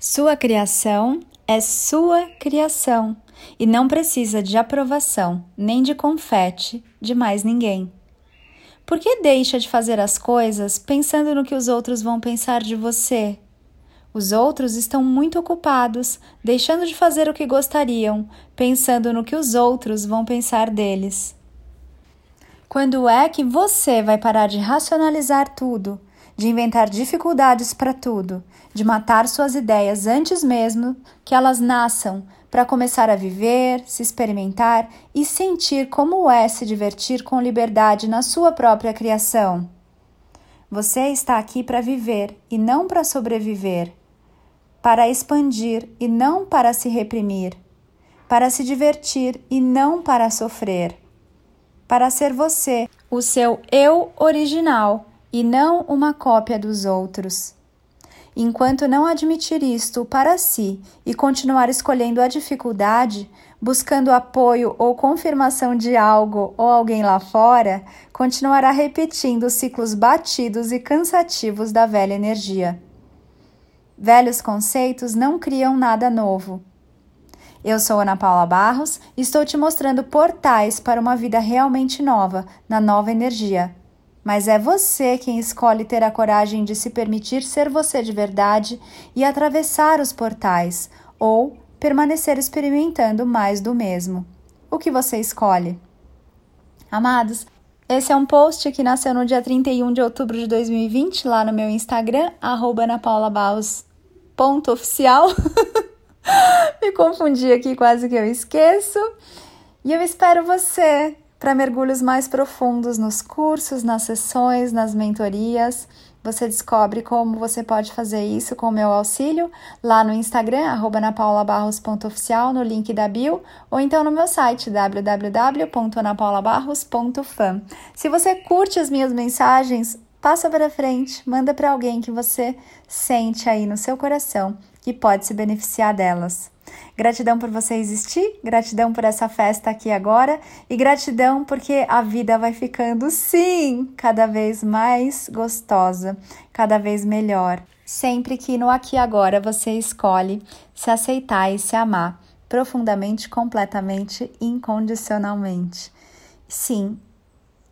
Sua criação é sua criação e não precisa de aprovação nem de confete de mais ninguém. Por que deixa de fazer as coisas pensando no que os outros vão pensar de você? Os outros estão muito ocupados, deixando de fazer o que gostariam, pensando no que os outros vão pensar deles. Quando é que você vai parar de racionalizar tudo, de inventar dificuldades para tudo, de matar suas ideias antes mesmo que elas nasçam, para começar a viver, se experimentar e sentir como é se divertir com liberdade na sua própria criação? Você está aqui para viver e não para sobreviver, para expandir e não para se reprimir, para se divertir e não para sofrer para ser você, o seu eu original e não uma cópia dos outros. Enquanto não admitir isto para si e continuar escolhendo a dificuldade, buscando apoio ou confirmação de algo ou alguém lá fora, continuará repetindo os ciclos batidos e cansativos da velha energia. Velhos conceitos não criam nada novo. Eu sou Ana Paula Barros e estou te mostrando portais para uma vida realmente nova, na nova energia. Mas é você quem escolhe ter a coragem de se permitir ser você de verdade e atravessar os portais, ou permanecer experimentando mais do mesmo. O que você escolhe? Amados, esse é um post que nasceu no dia 31 de outubro de 2020, lá no meu Instagram, anapaulabaus.oficial. Me confundi aqui, quase que eu esqueço. E eu espero você para mergulhos mais profundos nos cursos, nas sessões, nas mentorias. Você descobre como você pode fazer isso com o meu auxílio lá no Instagram, anapaulabarros.oficial, no link da bio, ou então no meu site, www.anapaulabarros.fan. Se você curte as minhas mensagens, passa para frente, manda para alguém que você sente aí no seu coração que pode se beneficiar delas. Gratidão por você existir, gratidão por essa festa aqui agora e gratidão porque a vida vai ficando, sim, cada vez mais gostosa, cada vez melhor. Sempre que no aqui e agora você escolhe se aceitar e se amar profundamente, completamente, incondicionalmente. Sim,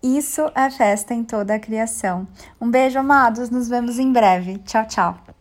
isso é festa em toda a criação. Um beijo, amados, nos vemos em breve. Tchau, tchau.